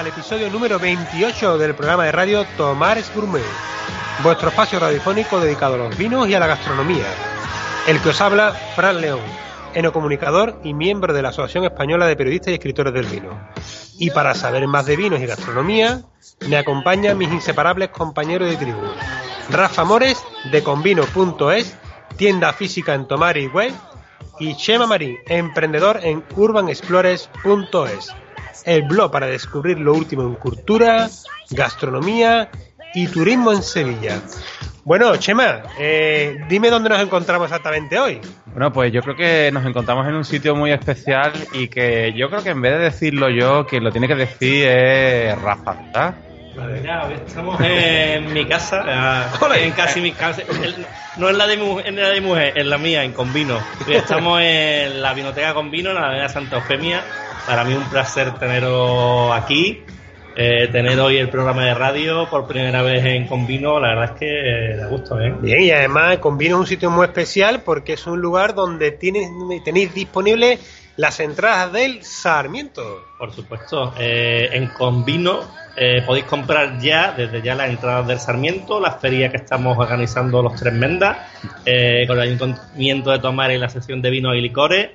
al episodio número 28 del programa de radio Tomares Gourmet, vuestro espacio radiofónico dedicado a los vinos y a la gastronomía. El que os habla, Fran León, enocomunicador y miembro de la Asociación Española de Periodistas y Escritores del Vino. Y para saber más de vinos y gastronomía, me acompañan mis inseparables compañeros de tribu. Rafa Mores, de convino.es, tienda física en Tomar y Web, y Chema Marín, emprendedor en urbanexplores.es, el blog para descubrir lo último en cultura, gastronomía y turismo en Sevilla. Bueno, Chema, eh, dime dónde nos encontramos exactamente hoy. Bueno, pues yo creo que nos encontramos en un sitio muy especial y que yo creo que en vez de decirlo yo, quien lo tiene que decir es Rafa, ¿verdad? Estamos en mi casa, en casi mi casa, no en la, de, en la de mujer, en la mía, en Convino. Estamos en la Vinoteca Convino, en la Avenida Santa Eufemia. Para mí un placer teneros aquí, eh, tener hoy el programa de radio por primera vez en Convino, la verdad es que da gusto, ¿eh? Bien, y además Convino es un sitio muy especial porque es un lugar donde tienes, tenéis disponible las entradas del Sarmiento. Por supuesto, eh, en Convino eh, podéis comprar ya, desde ya, las entradas del Sarmiento, la feria que estamos organizando los Tres Mendas, eh, con el Ayuntamiento de Tomar y la sección de vinos y licores.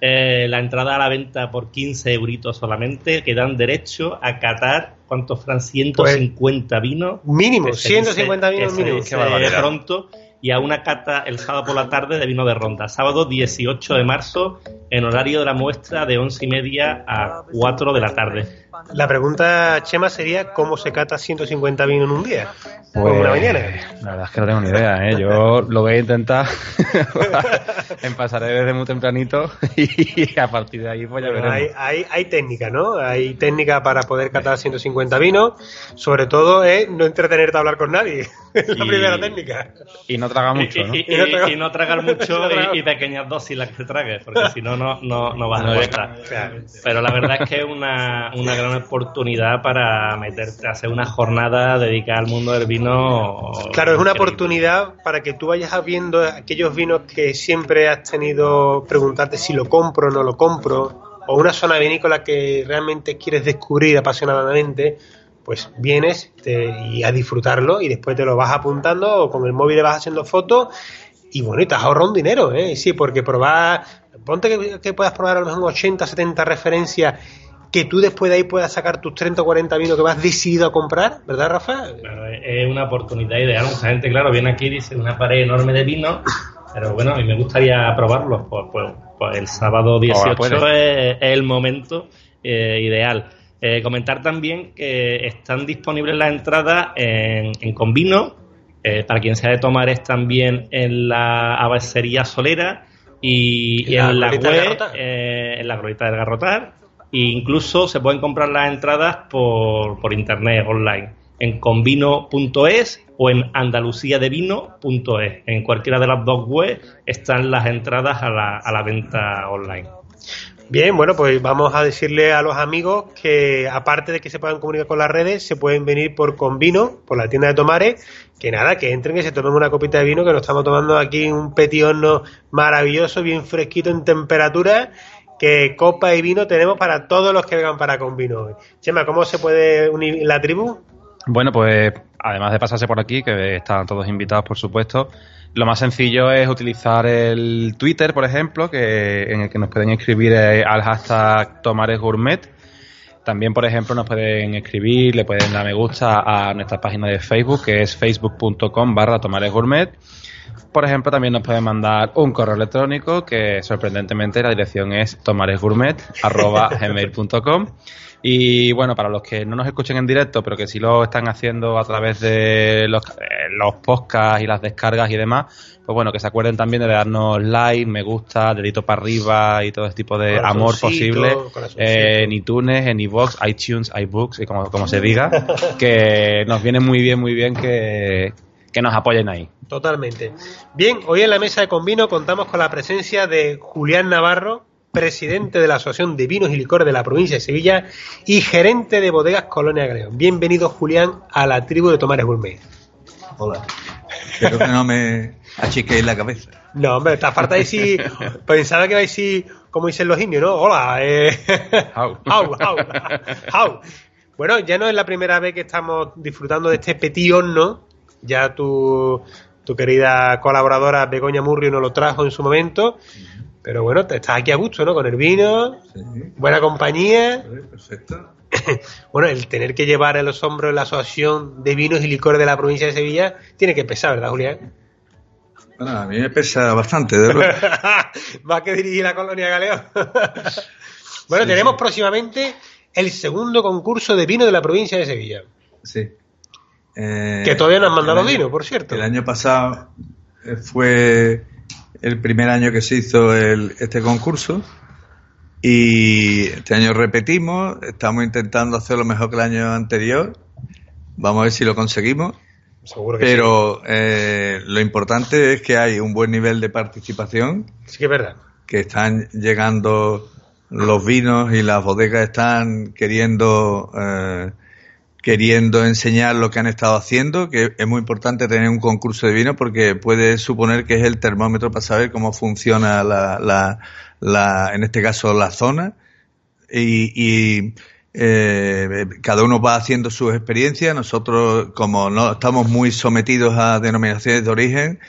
Eh, la entrada a la venta por 15 euritos solamente, que dan derecho a catar, ¿cuántos Fran? 150 pues, vinos. Mínimo, 150 vinos mínimo. Qué pronto y a una cata el sábado por la tarde de vino de ronda. Sábado 18 de marzo, en horario de la muestra de 11 y media a 4 de la tarde. La pregunta, Chema, sería ¿cómo se cata 150 vinos en un día? Pues, una mañana? La verdad es que no tengo ni idea, ¿eh? Yo lo voy a intentar. Empezaré desde muy tempranito y a partir de ahí pues ya veremos. Hay, hay, hay, técnica, ¿no? Hay técnica para poder catar 150 vinos. Sobre todo es no entretenerte a hablar con nadie. Es la primera técnica. Y no tragar mucho, ¿no? Y, no, tragar mucho y, pequeñas dosis las que tragues, porque si no, no, no, vas a estar. Pero la verdad es que es una, una gran oportunidad para meterte a hacer una jornada dedicada al mundo del vino. Claro, es una oportunidad para que tú vayas viendo aquellos vinos que siempre has tenido preguntarte si lo compro o no lo compro, o una zona vinícola que realmente quieres descubrir apasionadamente, pues vienes y a disfrutarlo y después te lo vas apuntando o con el móvil le vas haciendo fotos y bueno, y te has ahorrado un dinero, ¿eh? Sí, porque probar, ponte que, que puedas probar a lo mejor 80, 70 referencias que tú después de ahí puedas sacar tus 30 o 40 vinos que vas decidido a comprar, ¿verdad, Rafa? Claro, es una oportunidad ideal. Mucha gente, claro, viene aquí y dice una pared enorme de vino, pero bueno, a mí me gustaría probarlos. Pues, pues, pues el sábado 18 es, el momento eh, ideal. Eh, comentar también que están disponibles las entradas en, en Convino, eh, para quien sea de tomar es también en la abacería Solera y, en la web, en la Glorieta del Garrotar e incluso se pueden comprar las entradas por, por internet, online, en convino.es o en andaluciadevino.es. En cualquiera de las dos webs están las entradas a la, a la venta online. Bien, bueno, pues vamos a decirle a los amigos que aparte de que se puedan comunicar con las redes, se pueden venir por Convino, por la tienda de Tomares, que nada, que entren y se tomen una copita de vino, que nos estamos tomando aquí un petiono maravilloso, bien fresquito en temperatura que copa y vino tenemos para todos los que vengan para con vino. Chema, ¿cómo se puede unir la tribu? Bueno, pues además de pasarse por aquí, que están todos invitados, por supuesto, lo más sencillo es utilizar el Twitter, por ejemplo, que en el que nos pueden escribir eh, al hashtag tomaresgourmet. También, por ejemplo, nos pueden escribir, le pueden dar me gusta a nuestra página de Facebook, que es facebook.com barra tomaresgourmet. Por ejemplo, también nos pueden mandar un correo electrónico que sorprendentemente la dirección es tomaresgourmet.gmail.com y bueno, para los que no nos escuchen en directo, pero que sí lo están haciendo a través de los, eh, los podcasts y las descargas y demás, pues bueno, que se acuerden también de darnos like, me gusta, dedito para arriba y todo ese tipo de amor posible eh, en iTunes, en iVoox, iTunes, iBooks y como, como se diga, que nos viene muy bien, muy bien que, que nos apoyen ahí. Totalmente. Bien, hoy en la mesa de Convino contamos con la presencia de Julián Navarro, presidente de la Asociación de Vinos y Licores de la provincia de Sevilla y gerente de bodegas Colonia Greón. Bienvenido, Julián, a la tribu de Tomares Gourmet. Hola. Espero que no me achiquéis la cabeza. No, hombre, está falta de si. Pensaba que vais a decir como dicen los indios, ¿no? Hola, eh. How. how, how, how. Bueno, ya no es la primera vez que estamos disfrutando de este petión, ¿no? Ya tu, tu querida colaboradora Begoña Murrio nos lo trajo en su momento. Pero bueno, te estás aquí a gusto, ¿no? Con el vino, buena compañía. perfecto. bueno, el tener que llevar en los hombros la asociación de vinos y licores de la provincia de Sevilla tiene que pesar, ¿verdad, Julián? Bueno, a mí me pesa bastante, de verdad. Más que dirigir la colonia Galeón. bueno, tenemos próximamente el segundo concurso de vino de la provincia de Sevilla. Sí. Eh, que todavía no han mandado vino, por cierto. El año pasado eh, fue el primer año que se hizo este concurso y este año repetimos, estamos intentando hacer lo mejor que el año anterior, vamos a ver si lo conseguimos. Seguro que Pero eh, lo importante es que hay un buen nivel de participación. Sí que es verdad. Que están llegando los vinos y las bodegas están queriendo eh, queriendo enseñar lo que han estado haciendo, que es muy importante tener un concurso de vino porque puede suponer que es el termómetro para saber cómo funciona la, la, la en este caso la zona y, y eh, cada uno va haciendo sus experiencias. Nosotros, como no estamos muy sometidos a denominaciones de origen,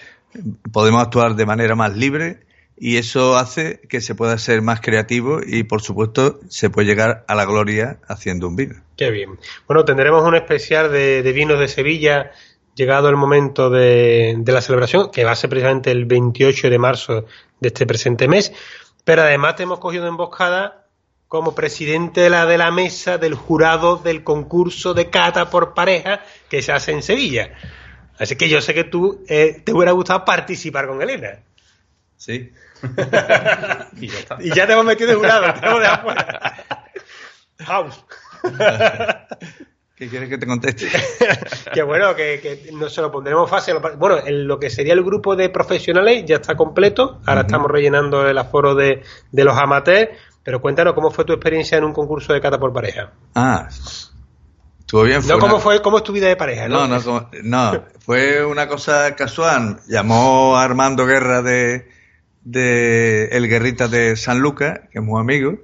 podemos actuar de manera más libre y eso hace que se pueda ser más creativo y por supuesto se puede llegar a la gloria haciendo un vino. Qué bien. Bueno, tendremos un especial de, vinos de Sevilla llegado el momento de, la celebración, que va a ser precisamente el 28 de marzo de este presente mes, pero además te hemos cogido emboscada como presidente de la, de la mesa del jurado del concurso de cata por pareja que se hace en Sevilla. Así que yo sé que tú eh, te hubiera gustado participar con Elena. Sí. y, ya te hemos metido de jurado, te. House. ¿Qué quieres que te conteste? que bueno, que, no se lo pondremos fácil. Bueno, en lo que sería el grupo de profesionales ya está completo. Ahora estamos rellenando el aforo de, de los amateurs. Pero cuéntanos cómo fue tu experiencia en un concurso de cata por pareja. Ah, estuvo bien. no, ¿cómo, fue, ¿cómo es tu vida de pareja? No, no, no, fue una cosa casual. Llamó Armando Guerra de, de El Guerrita de San Lucas, que es muy amigo,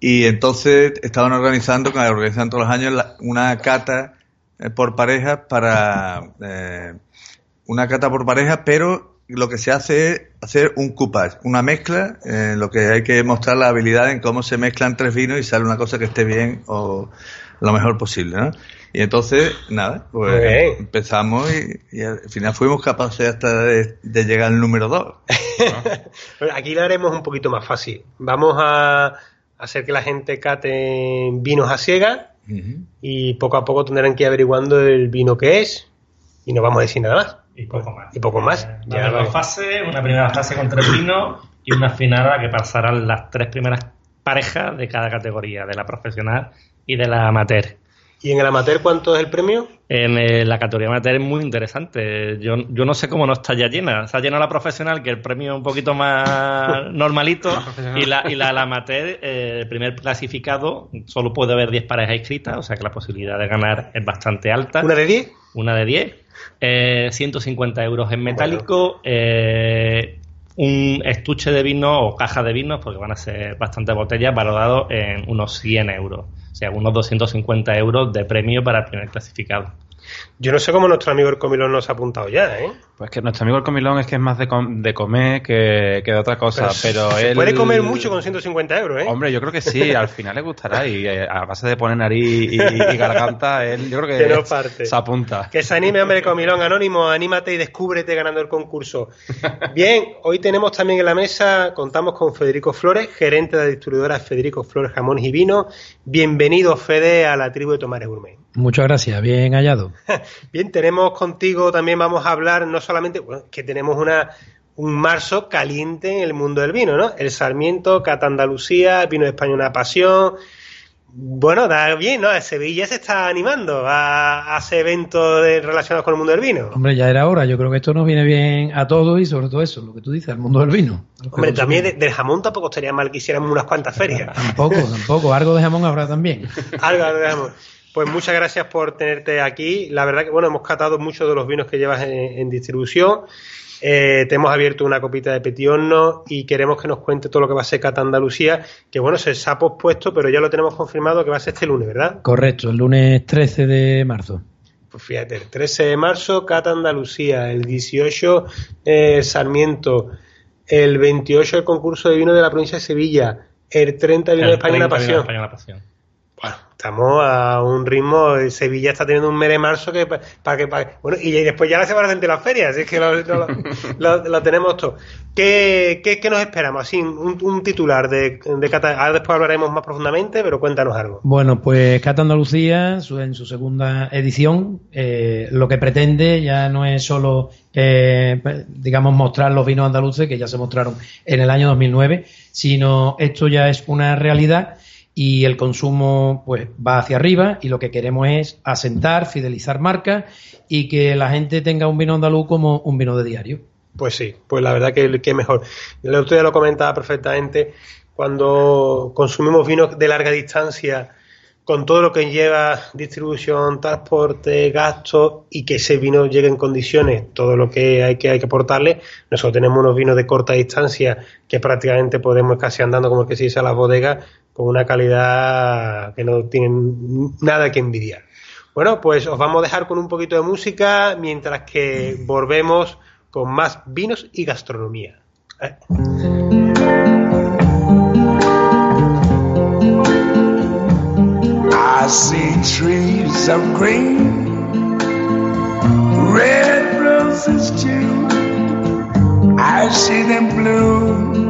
y entonces estaban organizando, como organizan todos los años, una cata eh, por pareja para eh, una cata por pareja, pero lo que se hace es hacer un coupage, una mezcla, en lo que hay que mostrar la habilidad en cómo se mezclan tres vinos y sale una cosa que esté bien o lo mejor posible, ¿no? Y entonces, nada, pues empezamos y, al final fuimos capaces hasta de, llegar al número dos. aquí lo haremos un poquito más fácil. Vamos a hacer que la gente cate vinos a ciegas y poco a poco tendrán que ir averiguando el vino que es y no vamos a decir nada más. Y poco más. Y poco más. Ya dos fases, una primera fase con tres vinos y una final a la que pasarán las tres primeras parejas de cada categoría, de la profesional y de la amateur. ¿Y en el amateur cuánto es el premio? En eh, la categoría amateur es muy interesante. Yo, yo no sé cómo no está ya llena. Está llena la profesional, que el premio es un poquito más normalito. y la, y la, amateur, eh, el primer clasificado, solo puede haber 10 parejas inscritas, o sea que la posibilidad de ganar es bastante alta. ¿Una de 10? Una de 10. Eh, 150 euros en metálico. Eh, un estuche de vino o caja de vinos, porque van a ser bastantes botellas, valorado en unos 100 euros. O sea, unos 250 euros de premio para el primer clasificado. Yo no sé cómo nuestro amigo el comilón nos ha apuntado ya, ¿eh? Pues que nuestro amigo el comilón es que es más de, de comer que, de otra cosa, pero, se puede comer mucho con 150 euros, ¿eh? Hombre, yo creo que sí, al final le gustará y eh, a base de poner nariz y, garganta, él yo creo que, parte. se apunta. Que se anime, hombre, comilón anónimo, anímate y descúbrete ganando el concurso. Bien, hoy tenemos también en la mesa, contamos con Federico Flores, gerente de la distribuidora Federico Flores Jamones y Vino. Bienvenido, Fede, a la tribu de Tomares Gourmet. Muchas gracias, bien hallado. Bien, tenemos contigo también, vamos a hablar no solamente, bueno, que tenemos una, un marzo caliente en el mundo del vino, ¿no? El Sarmiento, Cata Andalucía, el vino de España una pasión. Bueno, da bien, ¿no? Sevilla se está animando a, hacer eventos relacionados con el mundo del vino. Hombre, ya era hora. Yo creo que esto nos viene bien a todos y sobre todo eso, lo que tú dices, al mundo del vino. Hombre, también del jamón tampoco estaría mal que hiciéramos unas cuantas ferias. tampoco, tampoco. Algo de jamón habrá también. algo de jamón. Pues muchas gracias por tenerte aquí. La verdad que, bueno, hemos catado muchos de los vinos que llevas en, distribución. Eh, te hemos abierto una copita de Petionno y queremos que nos cuente todo lo que va a ser Cata Andalucía, que bueno, se ha pospuesto, pero ya lo tenemos confirmado que va a ser este lunes, ¿verdad? Correcto, el lunes 13 de marzo. Pues fíjate, el 13 de marzo, Cata Andalucía, el 18 eh, Sarmiento, el 28 el concurso de vino de la provincia de Sevilla, el 30 vino de España la Pasión. Bueno, estamos a un ritmo. Sevilla está teniendo un mes de marzo que para que. bueno, y después ya la semana de las ferias, así es que lo, tenemos todo. ¿Qué, qué, nos esperamos? Así, un, titular de, de Cata. Ahora después hablaremos más profundamente, pero cuéntanos algo. Bueno, pues Cata Andalucía, en su segunda edición, eh, lo que pretende ya no es solo, eh, digamos, mostrar los vinos andaluces que ya se mostraron en el año 2009, sino esto ya es una realidad y el consumo pues va hacia arriba y lo que queremos es asentar, fidelizar marcas y que la gente tenga un vino andaluz como un vino de diario. Pues sí, pues la verdad que, que mejor. El otro día lo comentaba perfectamente, cuando consumimos vinos de larga distancia, con todo lo que lleva distribución, transporte, gastos y que ese vino llegue en condiciones, todo lo que hay que, hay que aportarle, nosotros tenemos unos vinos de corta distancia que prácticamente podemos casi andando como que se dice a las bodegas con una calidad que no tienen nada que envidiar. Bueno, pues os vamos a dejar con un poquito de música mientras que volvemos con más vinos y gastronomía. ¿Eh? I see trees of green, red roses. I see them bloom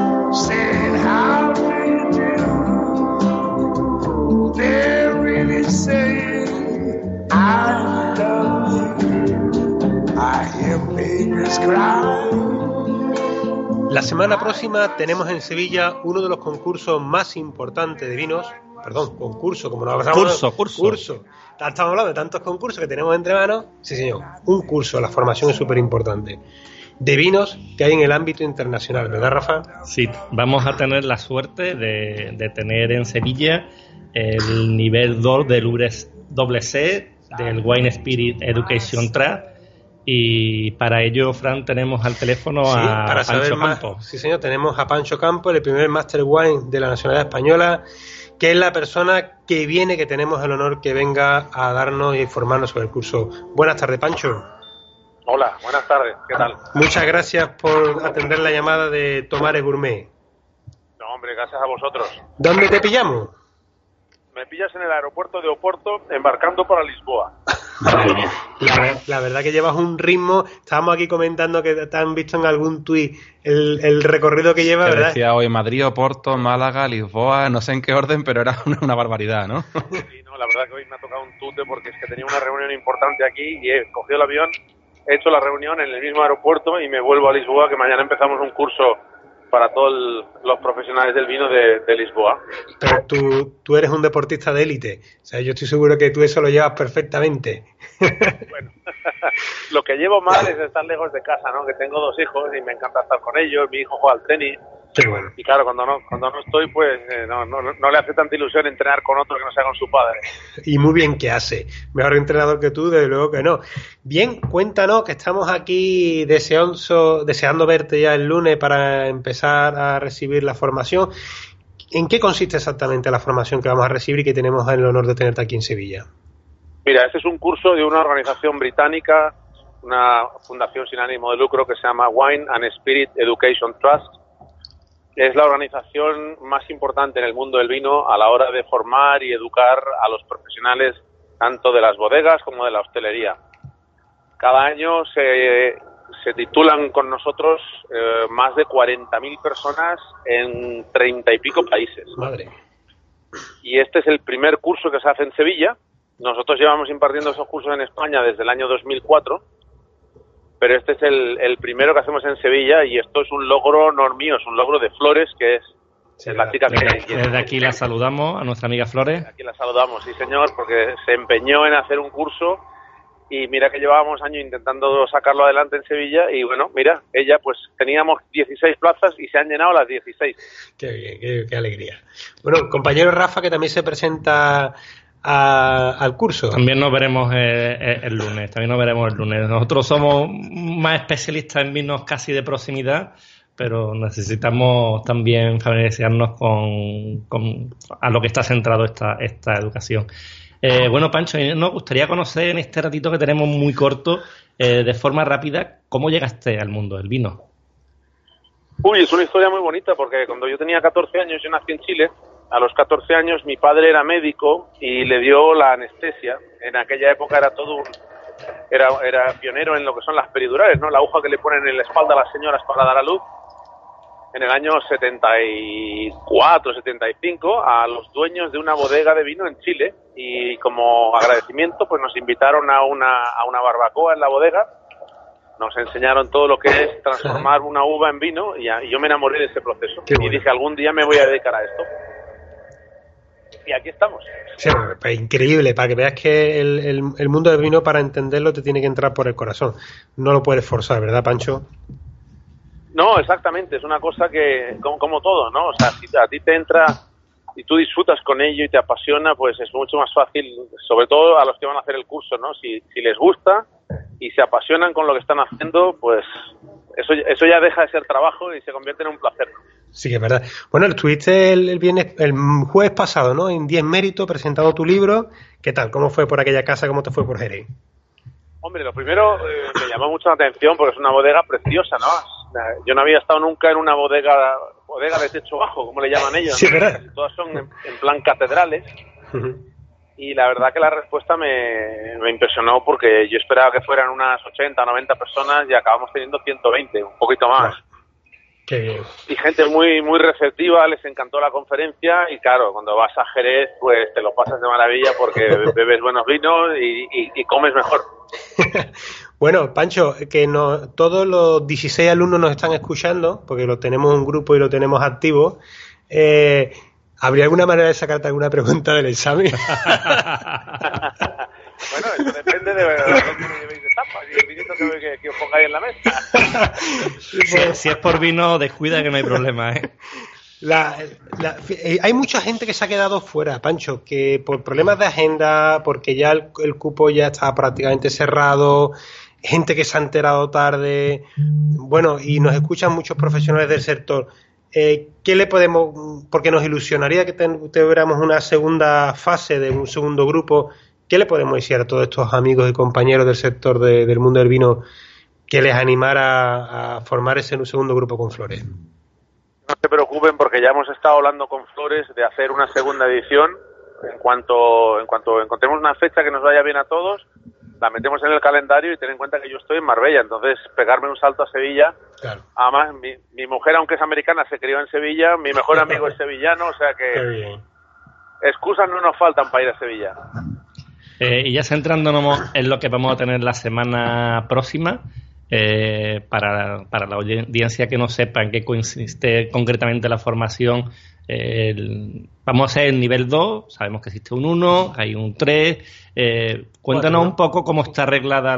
La semana próxima tenemos en Sevilla uno de los concursos más importantes de vinos. Perdón, concurso, como no hablamos. Curso, curso. Curso. Estamos hablando de tantos concursos que tenemos entre manos. Sí, señor. Un curso, la formación es súper importante. De vinos que hay en el ámbito internacional, ¿verdad, Rafa? Sí, vamos a tener la suerte de, de tener en Sevilla el nivel 2 del URES WC del Wine Spirit Education Track y para ello, Fran, tenemos al teléfono a Pancho Campo. Sí, señor, tenemos a Pancho Campo, el primer Master Wine de la Nacionalidad Española, que es la persona que viene, que tenemos el honor que venga a darnos e informarnos sobre el curso. Buenas tardes, Pancho. Hola, buenas tardes, ¿qué tal? Muchas gracias por atender la llamada de Tomares Gourmet. No, hombre, gracias a vosotros. ¿Dónde te pillamos? Me pillas en el aeropuerto de Oporto embarcando para Lisboa. La, verdad que llevas un ritmo. Estábamos aquí comentando que te han visto en algún tuit el, recorrido que lleva, ¿verdad? Decía hoy Madrid, Oporto, Málaga, Lisboa, no sé en qué orden, pero era una, barbaridad, ¿no? Sí, no, la verdad que hoy me ha tocado un tute porque es que tenía una reunión importante aquí y he cogido el avión, he hecho la reunión en el mismo aeropuerto y me vuelvo a Lisboa, que mañana empezamos un curso para todos los profesionales del vino de, Lisboa. Pero tú, tú, eres un deportista de élite, o sea, yo estoy seguro que tú eso lo llevas perfectamente. Bueno, lo que llevo mal es estar lejos de casa, ¿no? Que tengo dos hijos y me encanta estar con ellos, mi hijo juega al tenis. Y claro, cuando no, cuando no estoy, pues eh, no, no, no, le hace tanta ilusión entrenar con otro que no sea con su padre. Y muy bien que hace. Mejor entrenador que tú, desde luego que no. Bien, cuéntanos que estamos aquí deseoso, deseando verte ya el lunes para empezar a recibir la formación. ¿En qué consiste exactamente la formación que vamos a recibir y que tenemos el honor de tenerte aquí en Sevilla? Mira, este es un curso de una organización británica una fundación sin ánimo de lucro que se llama Wine and Spirit Education Trust. Es la organización más importante en el mundo del vino a la hora de formar y educar a los profesionales tanto de las bodegas como de la hostelería. Cada año se, se titulan con nosotros eh, más de 40.000 personas en treinta y pico países. Madre. Y este es el primer curso que se hace en Sevilla. Nosotros llevamos impartiendo esos cursos en España desde el año 2004 pero este es el, primero que hacemos en Sevilla y esto es un logro no mío, es un logro de Flores, que es, la chica que... Desde aquí la saludamos a nuestra amiga Flores. aquí la saludamos, sí señor, porque se empeñó en hacer un curso y mira que llevábamos años intentando sacarlo adelante en Sevilla y bueno, mira, ella pues teníamos 16 plazas y se han llenado las 16. Qué bien, qué alegría. Bueno, compañero Rafa que también se presenta al curso. También nos veremos eh, eh, el lunes, también nos veremos el lunes. Nosotros somos más especialistas en vinos casi de proximidad, pero necesitamos también familiarizarnos con, a lo que está centrado esta, esta educación. Eh, bueno, Pancho, nos gustaría conocer en este ratito que tenemos muy corto, de forma rápida, cómo llegaste al mundo del vino. Uy, es una historia muy bonita porque cuando yo tenía 14 años, yo nací en Chile a los 14 años mi padre era médico y le dio la anestesia. En aquella época era todo un, era, era pionero en lo que son las peridurales, ¿no? La aguja que le ponen en la espalda a las señoras para dar a luz. En el año 74, 75, a los dueños de una bodega de vino en Chile y como agradecimiento pues nos invitaron a una, a una barbacoa en la bodega. Nos enseñaron todo lo que es transformar una uva en vino y, yo me enamoré de ese proceso. y dije, algún día me voy a dedicar a esto y aquí estamos. pues increíble, para que veas que el, el, mundo del vino, para entenderlo, te tiene que entrar por el corazón. No lo puedes forzar, ¿verdad, Pancho? No, exactamente. Es una cosa que, como, todo, ¿no? O sea, si a ti te entra y tú disfrutas con ello y te apasiona, pues es mucho más fácil, sobre todo a los que van a hacer el curso, ¿no? Si, si les gusta y se apasionan con lo que están haciendo, pues eso, eso ya deja de ser trabajo y se convierte en un placer. Sí, que es verdad. Bueno, estuviste el, el, viernes, el jueves pasado, ¿no? En 10 méritos presentando tu libro. ¿Qué tal? ¿Cómo fue por aquella casa? ¿Cómo te fue por Jerez? Hombre, lo primero eh, me llamó mucho la atención porque es una bodega preciosa, ¿no? Yo no había estado nunca en una bodega bodega de techo bajo, como le llaman ellos. Sí, ¿verdad? Todas son en, plan catedrales. Y la verdad que la respuesta me, me, impresionó porque yo esperaba que fueran unas 80, 90 personas y acabamos teniendo 120, un poquito más y gente muy muy receptiva, les encantó la conferencia y claro, cuando vas a Jerez pues te lo pasas de maravilla porque bebes buenos vinos y, comes mejor. bueno, Pancho, que no, todos los 16 alumnos nos están escuchando porque lo tenemos en grupo y lo tenemos activo. Eh, ¿Habría alguna manera de sacarte alguna pregunta del examen? Bueno, eso depende de lo que llevéis de tapas y el vinito que, que, os pongáis en la mesa. si, es por vino, descuida que no hay problema, ¿eh? eh, hay mucha gente que se ha quedado fuera, Pancho, que por problemas de agenda, porque ya el, cupo ya está prácticamente cerrado, gente que se ha enterado tarde, bueno, y nos escuchan muchos profesionales del sector. Eh, ¿Qué le podemos, porque nos ilusionaría que tuviéramos una segunda fase de un segundo grupo ¿Qué le podemos decir a todos estos amigos y compañeros del sector del mundo del vino que les animara a formar ese segundo grupo con Flores? No se preocupen porque ya hemos estado hablando con Flores de hacer una segunda edición. En cuanto, en cuanto encontremos una fecha que nos vaya bien a todos, la metemos en el calendario y ten en cuenta que yo estoy en Marbella, entonces pegarme un salto a Sevilla. Además, mi, mi, mujer, aunque es americana, se crió en Sevilla, mi mejor amigo es sevillano, o sea que excusas no nos faltan para ir a Sevilla. Eh, y ya centrándonos en lo que vamos a tener la semana próxima, eh, para, la audiencia que no sepa en qué consiste concretamente la formación, vamos a hacer el nivel 2, sabemos que existe un 1, hay un 3. Eh, cuéntanos un poco cómo está arreglada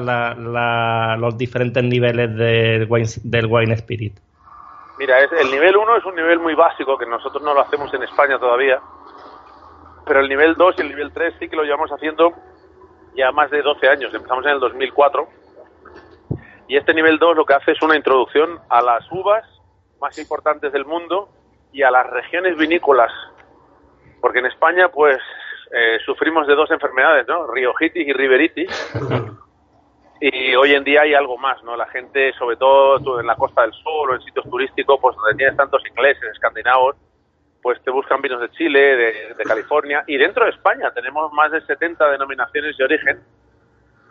los diferentes niveles del wine, del wine Spirit. Mira, el nivel 1 es un nivel muy básico que nosotros no lo hacemos en España todavía, pero el nivel 2 y el nivel 3 sí que lo llevamos haciendo ya más de 12 años, empezamos en el 2004. Y este nivel 2 lo que hace es una introducción a las uvas más importantes del mundo y a las regiones vinícolas. Porque en España, pues, eh, sufrimos de dos enfermedades, ¿no? Riojitis y Riberitis. y hoy en día hay algo más, ¿no? La gente, sobre todo en la Costa del Sol o en sitios turísticos, pues donde tienes tantos ingleses, escandinavos, pues te buscan vinos de Chile, de, de California y dentro de España tenemos más de 70 denominaciones de origen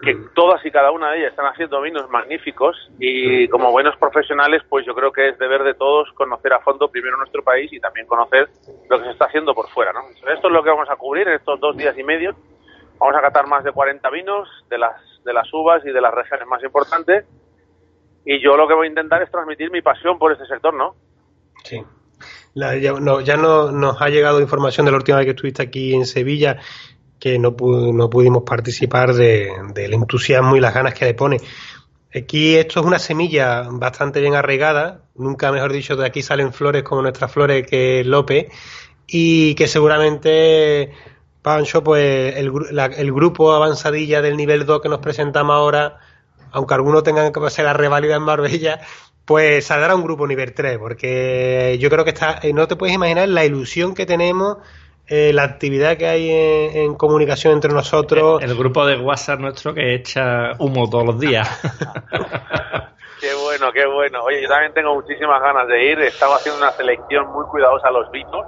que todas y cada una de ellas están haciendo vinos magníficos y como buenos profesionales, pues yo creo que es deber de todos conocer a fondo primero nuestro país y también conocer lo que se está haciendo por fuera, ¿no? Esto es lo que vamos a cubrir en estos dos días y medio. Vamos a catar más de 40 vinos de las, de las uvas y de las regiones más importantes y yo lo que voy a intentar es transmitir mi pasión por este sector, ¿no? Sí. Ya, no, ya no, nos ha llegado información de la última vez que estuviste aquí en Sevilla que no, no pudimos participar del entusiasmo y las ganas que le pone. Aquí esto es una semilla bastante bien arraigada, nunca mejor dicho, de aquí salen flores como nuestras flores que López, y que seguramente, Pancho, pues el, el grupo avanzadilla del nivel 2 que nos presentamos ahora, aunque algunos tengan que pasar la reválida en Marbella, pues saldrá un grupo nivel 3, porque yo creo que está, eh, no te puedes imaginar la ilusión que tenemos eh, la actividad que hay en, comunicación entre nosotros. El, grupo de WhatsApp nuestro que echa humo todos los días. qué bueno, qué bueno. Oye, yo también tengo muchísimas ganas de ir. Estaba haciendo una selección muy cuidadosa a los vinos.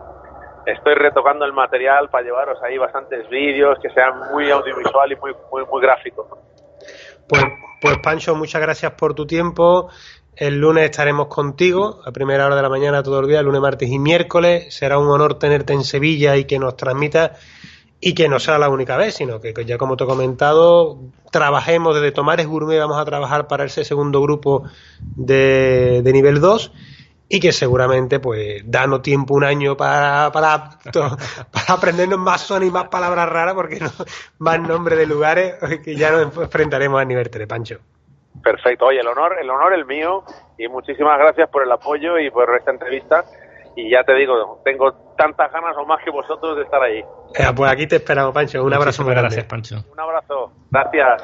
Estoy retocando el material para llevaros ahí bastantes vídeos que sean muy audiovisual y muy, muy, muy gráficos. Pues, pues Pancho, muchas gracias por tu tiempo. El lunes estaremos contigo a primera hora de la mañana todo el día, lunes, martes y miércoles. Será un honor tenerte en Sevilla y que nos transmita y que no sea la única vez, sino que, ya como te he comentado, trabajemos desde Tomares Gourmet, vamos a trabajar para ese segundo grupo de, nivel 2 y que seguramente pues danos tiempo un año para, para, para aprendernos más son y más palabras raras porque no, más nombres de lugares que ya nos enfrentaremos a nivel 3, Pancho. Perfecto. Oye, el honor, el honor el mío y muchísimas gracias por el apoyo y por esta entrevista. Y ya te digo, tengo tantas ganas o más que vosotros de estar ahí. Eh, pues aquí te esperamos, Pancho. Un abrazo grande. Gracias, Pancho. Un abrazo. Gracias.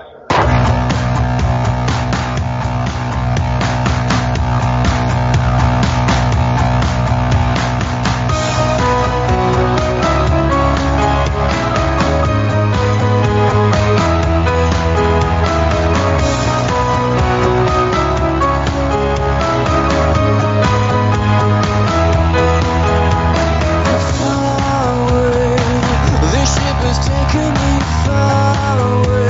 taking me far away.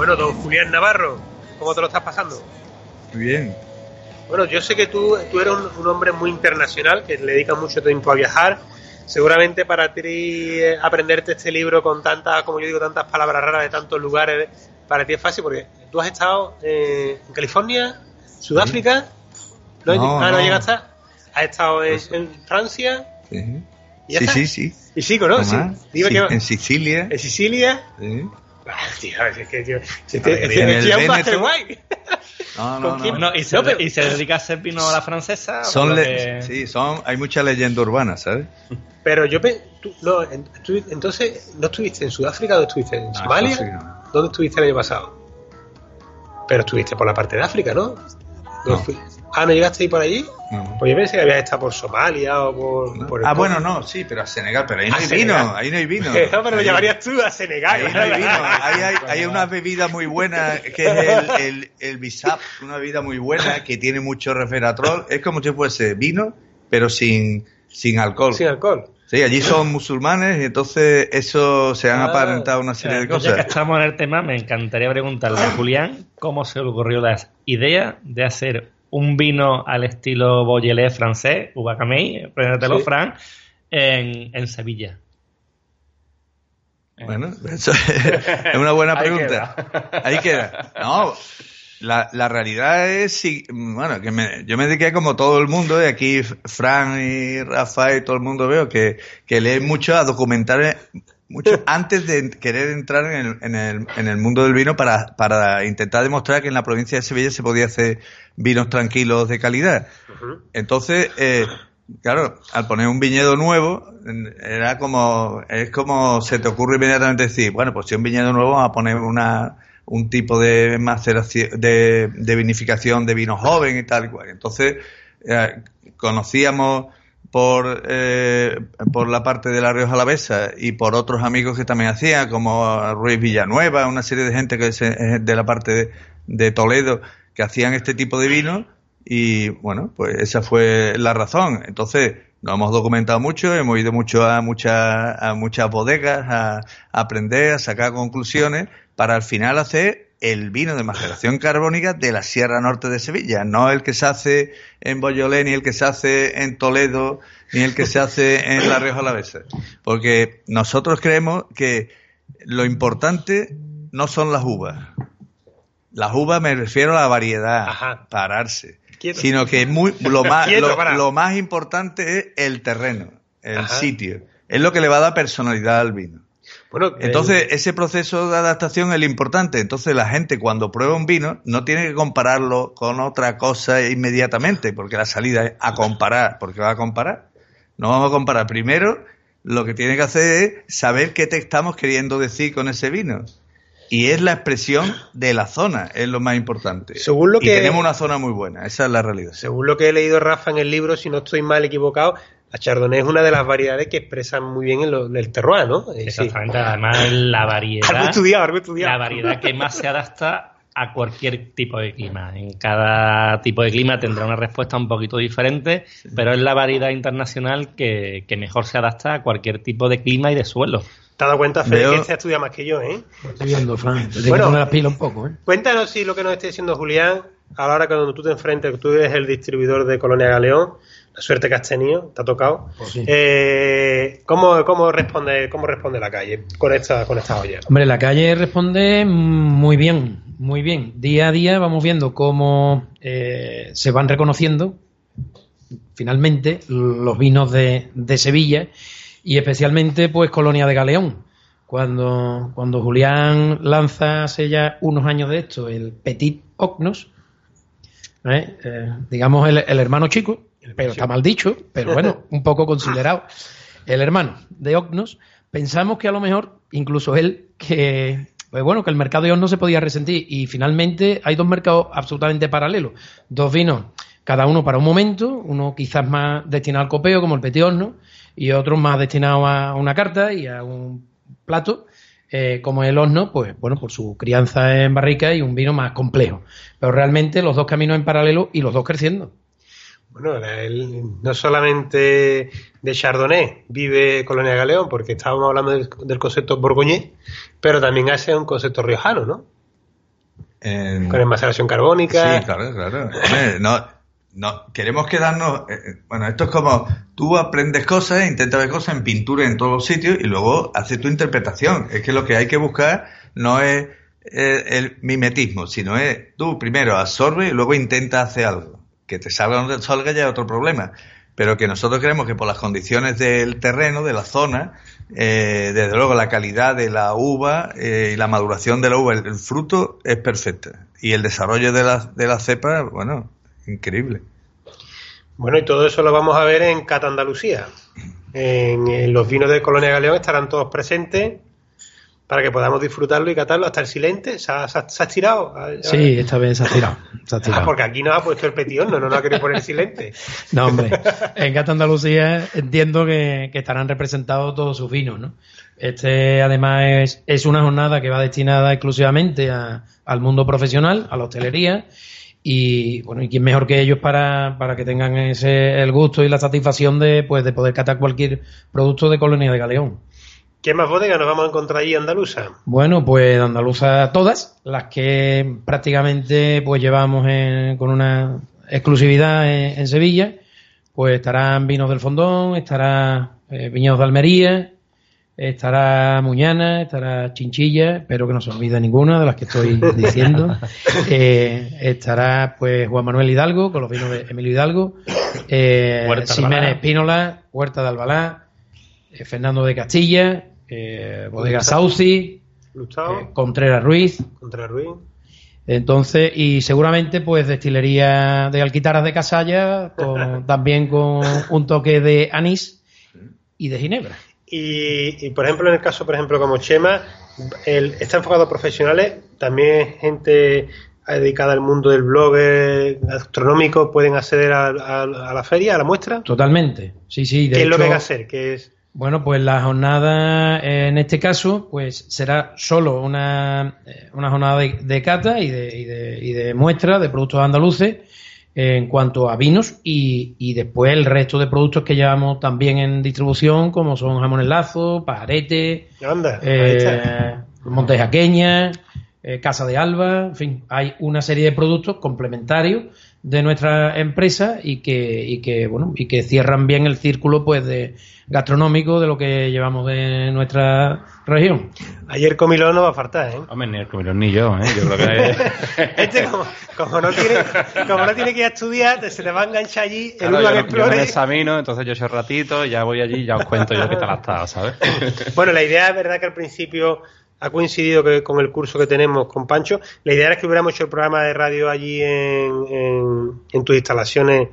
Bueno, don Julián Navarro, ¿cómo te lo estás pasando? Muy bien. Bueno, yo sé que tú, tú eres un, hombre muy internacional, que le dedica mucho tiempo a viajar. Seguramente para ti eh, aprenderte este libro con tantas, como yo digo, tantas palabras raras de tantos lugares, para ti es fácil porque tú has estado eh, en California, Sudáfrica, ¿no? ah, no, llegaste. Has estado en, Francia. Sí. sí, sí, sí. Y sí, ¿no? Sí. en Sicilia. En Sicilia. Sí. Tío, es que, tío, si te, si un Master guay. No, no, no. ¿y, se, ¿Y se dedica a hacer vino a la francesa? Son Sí, son, hay mucha leyenda urbana, ¿sabes? Pero yo, tú, no, entonces, ¿no estuviste en Sudáfrica o estuviste en Somalia? ¿Dónde estuviste el año pasado? Pero estuviste por la parte de África, ¿no? No. Ah, ¿no llegaste ahí por allí? Pues yo pensé que habías estado por Somalia o por... ah, bueno, no, sí, pero a Senegal, pero ahí no hay vino, ahí no hay vino. no, pero lo llevarías tú a Senegal. Ahí no hay vino, ahí hay, hay una bebida muy buena que es el, el, el bisap, una bebida muy buena que tiene mucho resveratrol. Es como si fuese vino, pero sin, sin alcohol. Sin alcohol. Sí, allí son musulmanes y entonces eso se han ah, aparentado una serie de cosas. Ya que estamos en el tema, me encantaría preguntarle a Julián cómo se le ocurrió la idea de hacer un vino al estilo Beaujolais francés, Uva Camey, sí. Fran, en, en Sevilla. Bueno, eso es una buena pregunta. Ahí queda. No, la, la realidad es, bueno, que me, yo me dediqué como todo el mundo, y aquí Fran y Rafael y todo el mundo veo que, que lee mucho a documentar mucho antes de querer entrar en el, en el, en el mundo del vino para, para, intentar demostrar que en la provincia de Sevilla se podía hacer vinos tranquilos de calidad. Entonces, eh, claro, al poner un viñedo nuevo, era como, es como se te ocurre inmediatamente decir, bueno, pues si un viñedo nuevo vamos a poner una, un tipo de maceración, de, vinificación de vino joven y tal y cual. Entonces, eh, conocíamos por, eh, por la parte de la Rioja Alavesa y por otros amigos que también hacían, como Ruiz Villanueva, una serie de gente que es de la parte de, Toledo que hacían este tipo de vino y bueno, pues esa fue la razón. Entonces, nos hemos documentado mucho, hemos ido mucho a muchas, a muchas bodegas a aprender, a sacar conclusiones para al final hacer el vino de maceración carbónica de la Sierra Norte de Sevilla, no el que se hace en Boyolé, ni el que se hace en Toledo, ni el que se hace en La Rioja Alavesa. Porque nosotros creemos que lo importante no son las uvas. Las uvas me refiero a la variedad, pararse. Sino que muy, lo, más, lo, más importante es el terreno, el sitio. Es lo que le va a dar personalidad al vino. Bueno, Entonces, ese proceso de adaptación es el importante. Entonces, la gente cuando prueba un vino no tiene que compararlo con otra cosa inmediatamente, porque la salida es a comparar, porque va a comparar. No vamos a comparar. Primero, lo que tiene que hacer es saber qué te estamos queriendo decir con ese vino. Y es la expresión de la zona, es lo más importante. Según lo que, y tenemos una zona muy buena, esa es la realidad. Según lo que he leído Rafa en el libro, si no estoy mal equivocado, la Chardonnay es una de las variedades que expresan muy bien el, el terroir, ¿no? Eh, Exactamente, además la variedad. algo estudiado, algo estudiado. La variedad que más se adapta a cualquier tipo de clima. En cada tipo de clima tendrá una respuesta un poquito diferente, pero es la variedad internacional que, mejor se adapta a cualquier tipo de clima y de suelo. ¿Te has dado cuenta, Fede, que este estudia más que yo, eh? Estoy viendo, Fran. Te bueno, la pila un poco, ¿eh? Cuéntanos si lo que nos esté diciendo Julián, ahora que cuando tú te enfrentes, que tú eres el distribuidor de Colonia Galeón, la suerte que has tenido, te ha tocado. Pues eh, ¿cómo, cómo, responde, ¿Cómo responde la calle con esta, con esta olla? Hombre, la calle responde muy bien, muy bien. Día a día vamos viendo cómo eh, se van reconociendo finalmente los vinos de, de, Sevilla y especialmente pues Colonia de Galeón. Cuando, cuando Julián lanza hace ya unos años de esto el Petit Ocnos, ¿eh? digamos el, el hermano chico, pero está mal dicho, pero bueno, un poco considerado. El hermano de Ognos, pensamos que a lo mejor, incluso él, que pues bueno, que el mercado de no se podía resentir y finalmente hay dos mercados absolutamente paralelos, dos vinos, cada uno para un momento, uno quizás más destinado al copeo como el Petit Horno y otro más destinado a una carta y a un plato eh, como el horno, pues bueno, por su crianza en barrica y un vino más complejo. Pero realmente los dos caminos en paralelo y los dos creciendo. Bueno, no solamente de Chardonnay vive Colonia Galeón, porque estábamos hablando del, concepto borgoñés, pero también hace un concepto riojano, ¿no? Con enmaseración carbónica. Sí, claro, claro. no, no, queremos quedarnos. Eh, eh, bueno, esto es como tú aprendes cosas, intentas ver cosas en pintura en todos los sitios y luego haces tu interpretación. Es que lo que hay que buscar no es eh, el, mimetismo, sino es tú primero absorbe y luego intenta hacer algo. Que te salga o salga ya es otro problema. Pero que nosotros creemos que por las condiciones del terreno, de la zona, desde luego la calidad de la uva y la maduración de la uva, el, fruto es perfecta. Y el desarrollo de la, de la cepa, bueno, Increíble. Bueno, y todo eso lo vamos a ver en Cata Andalucía. En, los vinos de Colonia Galeón estarán todos presentes para que podamos disfrutarlo y catarlo hasta el silente. ¿Se ha, estirado? Sí, esta vez se ha estirado. Ah, porque aquí nos ha puesto el petión, no nos ha querido poner silente. no, hombre. En Cata Andalucía entiendo que, estarán representados todos sus vinos, ¿no? Este, además, es, es una jornada que va destinada exclusivamente al mundo profesional, a la hostelería y bueno, y quién mejor que ellos para, para que tengan ese el gusto y la satisfacción de pues de poder catar cualquier producto de Colonia de Galeón. ¿Qué más bodegas nos vamos a encontrar allí andaluza? Bueno, pues andaluza todas, las que prácticamente pues llevamos con una exclusividad en, Sevilla, pues estarán Vinos del Fondón, estará eh, Viñedos de Almería, estará Muñana, estará Chinchilla, pero que no se olvide ninguna de las que estoy diciendo. Eh, estará pues Juan Manuel Hidalgo, con los vinos de Emilio Hidalgo, eh, Jiménez Espínola, Huerta de Albalá, eh, Fernando de Castilla, eh, Bodega Sauci, Contreras Ruiz. Contreras Ruiz. Entonces, y seguramente pues destilería de Alquitaras de Casalla, con, también con un toque de anís y de ginebra. Y, por ejemplo, en el caso, por ejemplo, como Chema, el, está enfocado a profesionales, también gente dedicada al mundo del blog astronómico pueden acceder a, la feria, a la muestra. Totalmente, sí, sí. ¿Qué es lo que hay que hacer? ¿Qué es? Bueno, pues la jornada en este caso, pues será solo una, eh, una jornada de, cata y de, y de, y de muestra de productos andaluces en cuanto a vinos y, después el resto de productos que llevamos también en distribución, como son jamones lazo, pajarete, eh, montejaqueña, eh, casa de alba, en fin, hay una serie de productos complementarios de nuestra empresa y que, y que bueno y que cierran bien el círculo pues de gastronómico de lo que llevamos de nuestra región. Ayer comilón no va a faltar, ¿eh? Hombre, ni el comilón ni yo, ¿eh? Yo creo que este como, no tiene, como no tiene que ir a estudiar, se le va a enganchar allí el claro, yo, yo me examino, entonces yo ese ratito, ya voy allí y ya os cuento yo qué tal ha estado, ¿sabes? bueno, la idea es verdad que al principio ha coincidido que, con el curso que tenemos con Pancho. La idea era que hubiéramos hecho el programa de radio allí en, en, tus instalaciones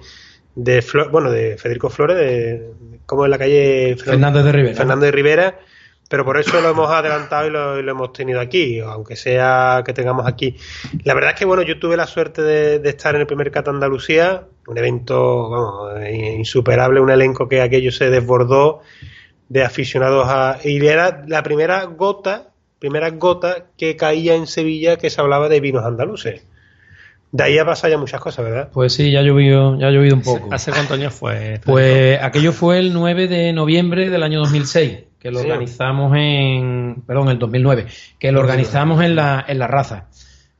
de bueno de Federico Flores, de, como en la calle Fernández de Rivera. Fernández de Rivera, pero por eso lo hemos adelantado y lo, hemos tenido aquí, aunque sea que tengamos aquí. La verdad es que bueno, yo tuve la suerte de, estar en el primer Cat Andalucía, un evento vamos, insuperable, un elenco que aquello se desbordó de aficionados a y era la primera gota primera gota que caía en Sevilla que se hablaba de vinos andaluces. De ahí ha pasado ya muchas cosas, ¿verdad? Pues sí, ya ha llovido, ya ha llovido un poco. ¿Hace cuántos años fue? Pues aquello fue el 9 de noviembre del año 2006, que lo organizamos en, perdón, el 2009, que lo organizamos en la, en la raza.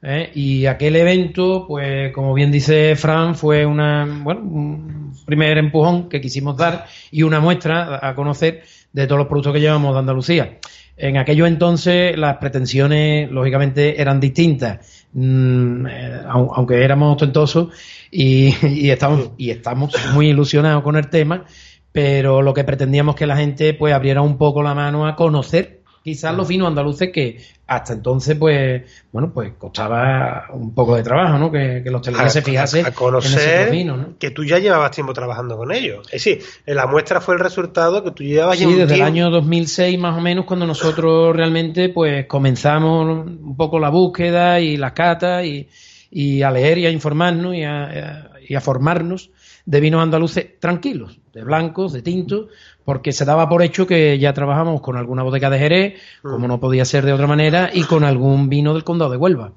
¿eh? Y aquel evento, pues como bien dice Fran, fue una, bueno, un primer empujón que quisimos dar y una muestra a conocer de todos los productos que llevamos de Andalucía. En aquello entonces las pretensiones, lógicamente, eran distintas, mm, eh, aunque éramos ostentosos y, estamos, y estamos muy ilusionados con el tema, pero lo que pretendíamos que la gente pues abriera un poco la mano a conocer quizás los vinos andaluces que hasta entonces, pues, bueno, pues costaba un poco de trabajo, ¿no? Que, los hostelería se fijase a conocer en que tú ya llevabas tiempo trabajando con ellos. Es decir, la muestra fue el resultado que tú llevabas Sí, desde el año 2006 más o menos, cuando nosotros realmente, pues, comenzamos un poco la búsqueda y las catas y, a leer y a informarnos y a, y a formarnos de vinos andaluces tranquilos, de blancos, de tintos, porque se daba por hecho que ya trabajamos con alguna bodega de Jerez, como mm. no podía ser de otra manera, y con algún vino del condado de Huelva.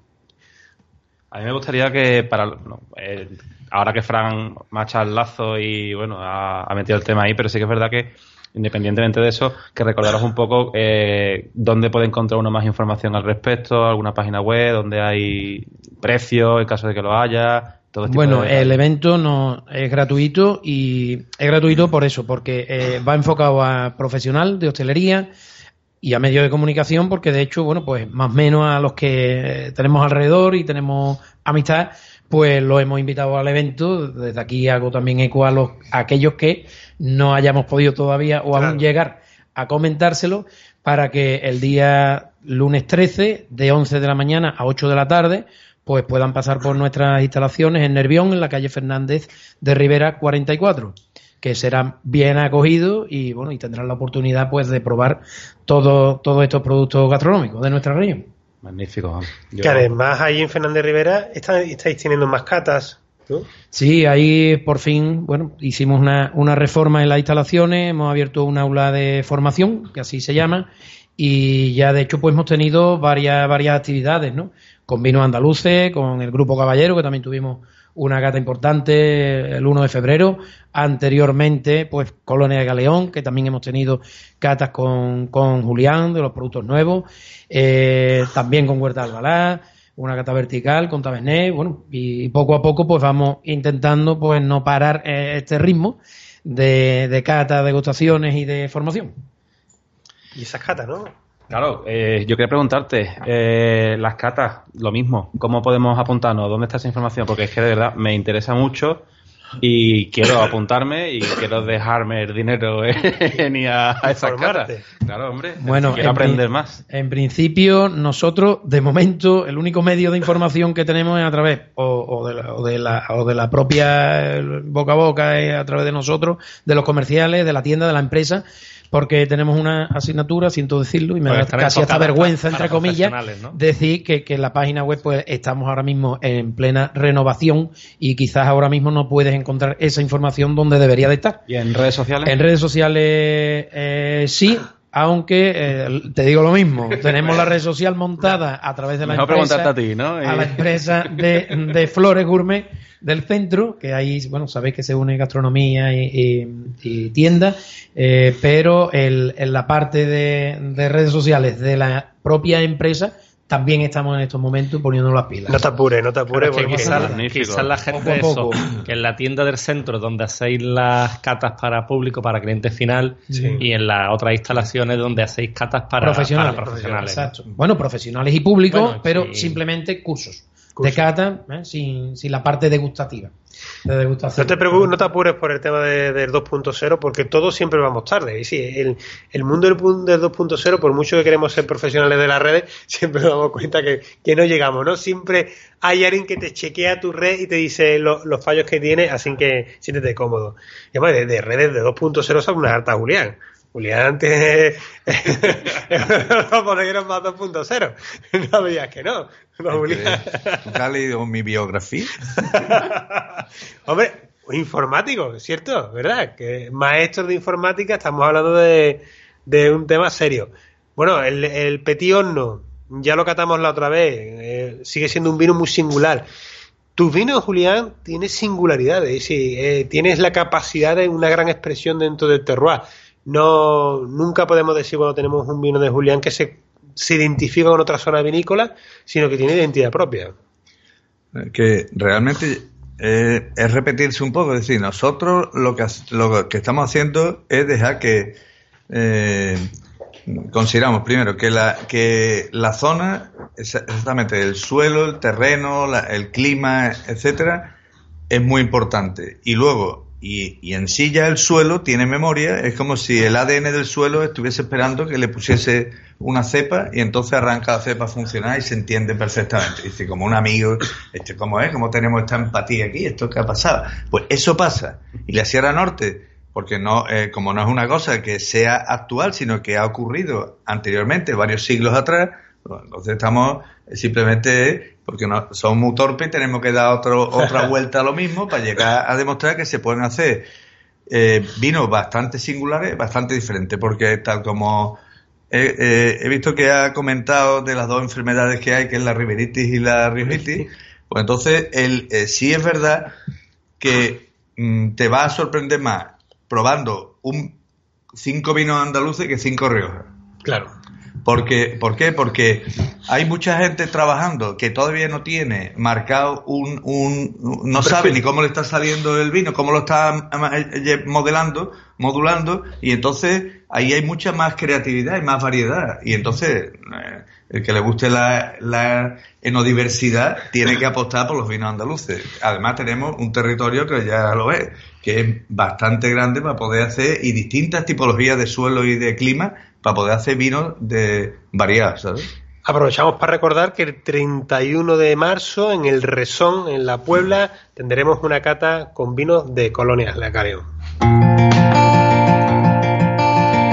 A mí me gustaría que para eh, ahora que Fran macha el lazo y bueno ha, metido el tema ahí, pero sí que es verdad que independientemente de eso, que recordaros un poco eh, dónde puede encontrar uno más información al respecto, alguna página web, donde hay precios en caso de que lo haya, bueno, el evento no es gratuito y es gratuito por eso, porque eh, va enfocado a profesional de hostelería y a medios de comunicación, porque de hecho, bueno, pues más o menos a los que tenemos alrededor y tenemos amistad, pues lo hemos invitado al evento. Desde aquí hago también eco a, los, aquellos que no hayamos podido todavía o aún llegar a comentárselo para que el día lunes 13, de 11 de la mañana a 8 de la tarde, pues puedan pasar por nuestras instalaciones en Nervión, en la calle Fernández de Rivera 44 que serán bien acogidos y bueno y tendrán la oportunidad pues de probar todos estos productos gastronómicos de nuestra región. Magnífico. Que además ahí en Fernández Rivera estáis teniendo más catas. ¿no? Sí, ahí por fin, bueno, hicimos una, una reforma en las instalaciones, hemos abierto un aula de formación, que así se llama, y ya de hecho pues hemos tenido varias, varias actividades, ¿no? Con vinos andaluces, con el Grupo Caballero, que también tuvimos una gata importante el 1 de febrero. Anteriormente, pues Colonia de Galeón, que también hemos tenido catas con, con Julián de los productos nuevos. Eh, también con Huerta Albalá, una cata vertical con Tabernet. Bueno, y poco a poco, pues vamos intentando, pues no parar eh, este ritmo de, de cata, degustaciones y de formación. Y esas catas, ¿no? Claro, eh, yo quería preguntarte, eh, las catas, lo mismo, ¿cómo podemos apuntarnos? ¿Dónde está esa información? Porque es que de verdad me interesa mucho y quiero apuntarme y quiero dejarme el dinero en ir a, esas catas. Claro, hombre, bueno, quiero aprender más. En principio, nosotros, de momento, el único medio de información que tenemos es a través o, de, la, o de, la, o de la propia boca a boca, es a través de nosotros, de los comerciales, de la tienda, de la empresa porque tenemos una asignatura, siento decirlo, y me da casi hasta vergüenza, entre comillas, decir que, que en la página web pues estamos ahora mismo en plena renovación y quizás ahora mismo no puedes encontrar esa información donde debería de estar. ¿Y en redes sociales? En redes sociales eh, sí, aunque eh, te digo lo mismo, tenemos la red social montada a través de la empresa, a, ti, ¿no? a la empresa de, de Flores Gourmet del centro, que ahí, bueno, sabéis que se une gastronomía y, tienda, eh, pero en la parte de, redes sociales de la propia empresa también estamos en estos momentos poniendo las pilas. No te apures, no te apures. porque quizás, la gente eso, que en la tienda del centro donde hacéis las catas para público, para cliente final, y en las otras instalaciones donde hacéis catas para profesionales. Exacto. Bueno, profesionales y públicos, pero simplemente cursos de cata ¿eh? sin, sin, la parte degustativa. De degustación. No, te no te apures por el tema de, del 2.0 porque todos siempre vamos tarde. Y sí, el, el mundo del, del 2.0, por mucho que queremos ser profesionales de las redes, siempre nos damos cuenta que, que no llegamos, ¿no? Siempre hay alguien que te chequea tu red y te dice los fallos que tiene, así que siéntete cómodo. Y además, de, de redes de 2.0 son una harta, Julián. Julián tiene los bodegueros más 2.0. No digas que no. no Julián. has leído mi biografía? Hombre, informático, ¿cierto? ¿Verdad? Que maestro de informática, estamos hablando de, de un tema serio. Bueno, el, el Petit Horno, ya lo catamos la otra vez, eh, sigue siendo un vino muy singular. Tus vinos, Julián, tienes singularidades, sí, eh, tienes la capacidad de una gran expresión dentro del terroir no, nunca podemos decir cuando tenemos un vino de Julián que se, se identifica con otra zona vinícola, sino que tiene identidad propia. Que realmente eh, es repetirse un poco, es decir, nosotros lo que, lo que estamos haciendo es dejar que eh, consideramos primero que la, que la zona, exactamente el suelo, el terreno, el clima, etcétera, es muy importante. Y luego y, en sí ya el suelo tiene memoria, es como si el ADN del suelo estuviese esperando que le pusiese una cepa y entonces arranca la cepa a funcionar y se entiende perfectamente. Dice, como un amigo, este, ¿cómo es? ¿Cómo tenemos esta empatía aquí? ¿Esto qué ha pasado? Pues eso pasa. Y la Sierra Norte, porque no, eh, como no es una cosa que sea actual, sino que ha ocurrido anteriormente, varios siglos atrás, entonces estamos simplemente porque no, somos muy torpes y tenemos que dar otro, otra vuelta a lo mismo para llegar a demostrar que se pueden hacer eh, vinos bastante singulares, bastante diferentes, porque tal como he visto que ha comentado de las dos enfermedades que hay, que es la riberitis y la riojitis, pues entonces el, eh, sí es verdad que mm, te va a sorprender más probando un cinco vinos andaluces que cinco riojas. Claro. Porque, ¿Por qué? Porque hay mucha gente trabajando que todavía no tiene marcado un... un no sabe ni cómo le está saliendo el vino, cómo lo está eh, modelando, modulando, y entonces ahí hay mucha más creatividad y más variedad. Y entonces, eh, el que le guste la, la enodiversidad tiene que apostar por los vinos andaluces. Además tenemos un territorio que ya lo es, que es bastante grande para poder hacer, y distintas tipologías de suelo y de clima para poder hacer vinos de variados, ¿sabes? Aprovechamos para recordar que el 31 de marzo en el Resón, en la Puebla, tendremos una cata con vinos de colonias La Careo.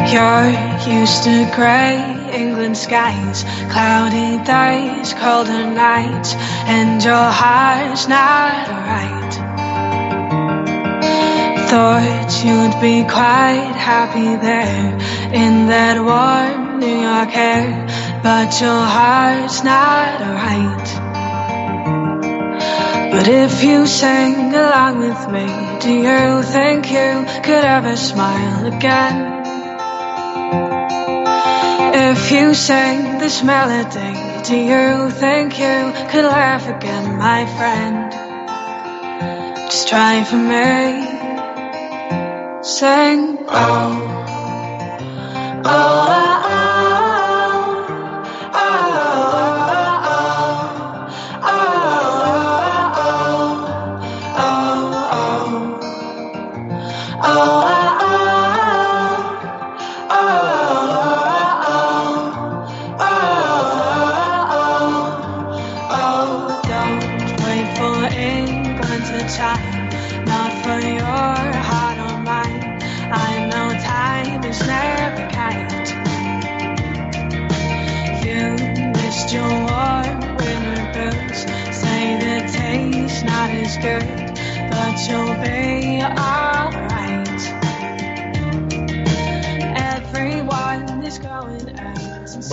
You're used to grey England skies, cloudy days, colder nights, and your heart's not right. Thought you'd be quite happy there in that warm New York air, but your heart's not right. But if you sang along with me, do you think you could ever smile again? If you sang this melody, do you think you could laugh again, my friend? Just try for me sang out. Oh, I, I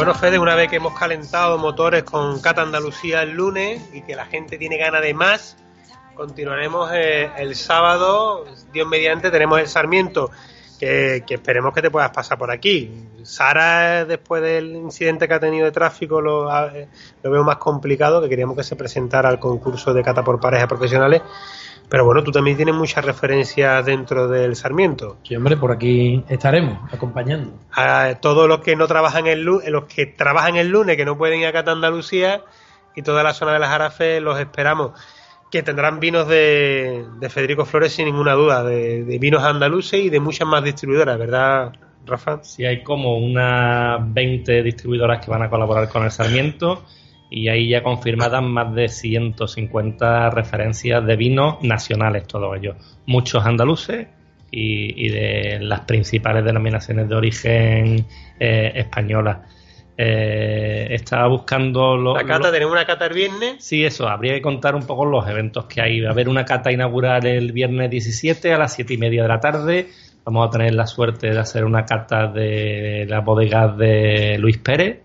Bueno, Fede, una vez que hemos calentado motores con Cata Andalucía el lunes y que la gente tiene ganas de más, continuaremos eh, el sábado, Dios mediante, tenemos el Sarmiento, que, esperemos que te puedas pasar por aquí. Sara, después del incidente que ha tenido de tráfico, lo, eh, lo veo más complicado, que queríamos que se presentara al concurso de Cata por parejas profesionales pero bueno, tú también tienes muchas referencias dentro del Sarmiento. Sí, hombre, por aquí estaremos acompañando. A todos los que no trabajan el lunes, los que trabajan el lunes, que no pueden ir acá a Andalucía y toda la zona de las Jarafes, los esperamos. Que tendrán vinos de, Federico Flores sin ninguna duda, de, de, vinos andaluces y de muchas más distribuidoras, ¿verdad, Rafa? Sí, hay como unas 20 distribuidoras que van a colaborar con el Sarmiento y ahí ya confirmadas más de 150 referencias de vinos nacionales, todos ellos, muchos andaluces y, de las principales denominaciones de origen eh, españolas. Eh, estaba buscando los. ¿La cata? ¿Tenemos una cata el viernes? Sí, eso. Habría que contar un poco los eventos que hay. Va a haber una cata inaugural el viernes 17 a las 7 y media de la tarde. Vamos a tener la suerte de hacer una cata de las bodegas de Luis Pérez,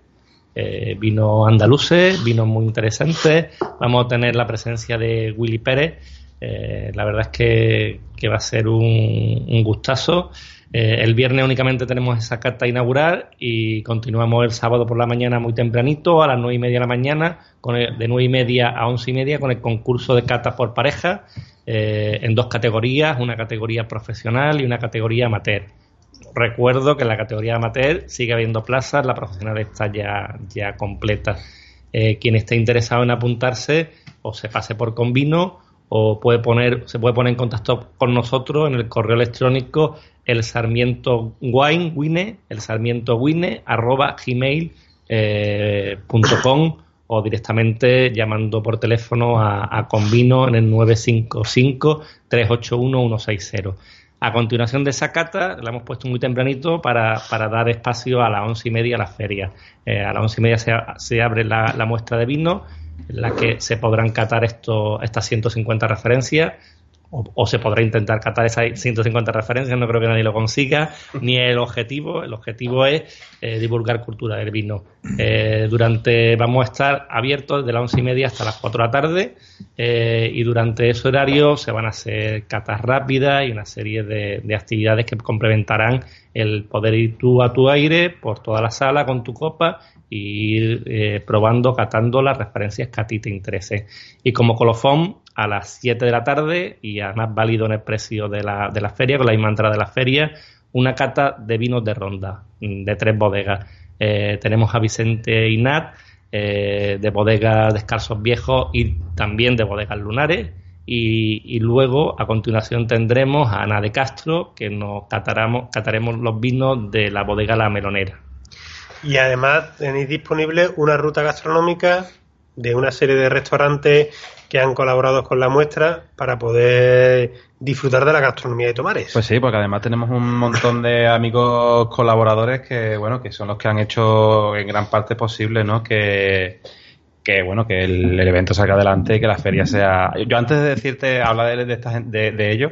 eh, vino andaluces, vino muy interesante Vamos a tener la presencia de Willy Pérez. Eh, la verdad es que, va a ser un, gustazo. Eh, el viernes únicamente tenemos esa carta inaugural y continuamos el sábado por la mañana muy tempranito, a las nueve y media de la mañana, con de nueve y media a once y media, con el concurso de cartas por pareja en dos categorías, una categoría profesional y una categoría amateur recuerdo que en la categoría amateur sigue habiendo plazas, la profesional está ya, ya completa. Eh, quien esté interesado en apuntarse o se pase por Convino o puede poner, se puede poner en contacto con nosotros en el correo electrónico el sarmiento wine, wine el sarmiento wine arroba gmail eh, o directamente llamando por teléfono a, a Convino en el 955 381 160 A continuación de esa cata, la hemos puesto muy tempranito para, dar espacio a las once y media a la feria. Eh, a las once y media se, abre la, muestra de vino, en la que se podrán catar esto, estas 150 referencias o, se podrá intentar catar esas 150 referencias, no creo que nadie lo consiga, ni el objetivo, el objetivo es eh, divulgar cultura del vino. Eh, durante, vamos a estar abiertos de las once y media hasta las 4 de la tarde eh, y durante ese horario se van a hacer catas rápidas y una serie de, de actividades que complementarán el poder ir tú a tu aire por toda la sala con tu copa y ir probando, catando las referencias que a ti te. Y como colofón, a las 7 de la tarde y además válido en el precio de la, de la feria, con la misma entrada de la feria, una cata de vinos de ronda, mm, de tres bodegas. Eh, tenemos a Vicente Inat, eh, de bodegas descalzos viejos y también de bodegas lunares. Y, luego, a continuación, tendremos a Ana de Castro, que nos cataramos, cataremos los vinos de la bodega La Melonera. Y además tenéis disponible una ruta gastronómica de una serie de restaurantes que han colaborado con la muestra para poder disfrutar de la gastronomía de Tomares. Pues sí, porque además tenemos un montón de amigos colaboradores que, bueno, que son los que han hecho en gran parte posible, ¿no? Que, que bueno, que el, evento salga adelante y que la feria sea. Yo antes de decirte, hablar de, de, esta, de, de ello,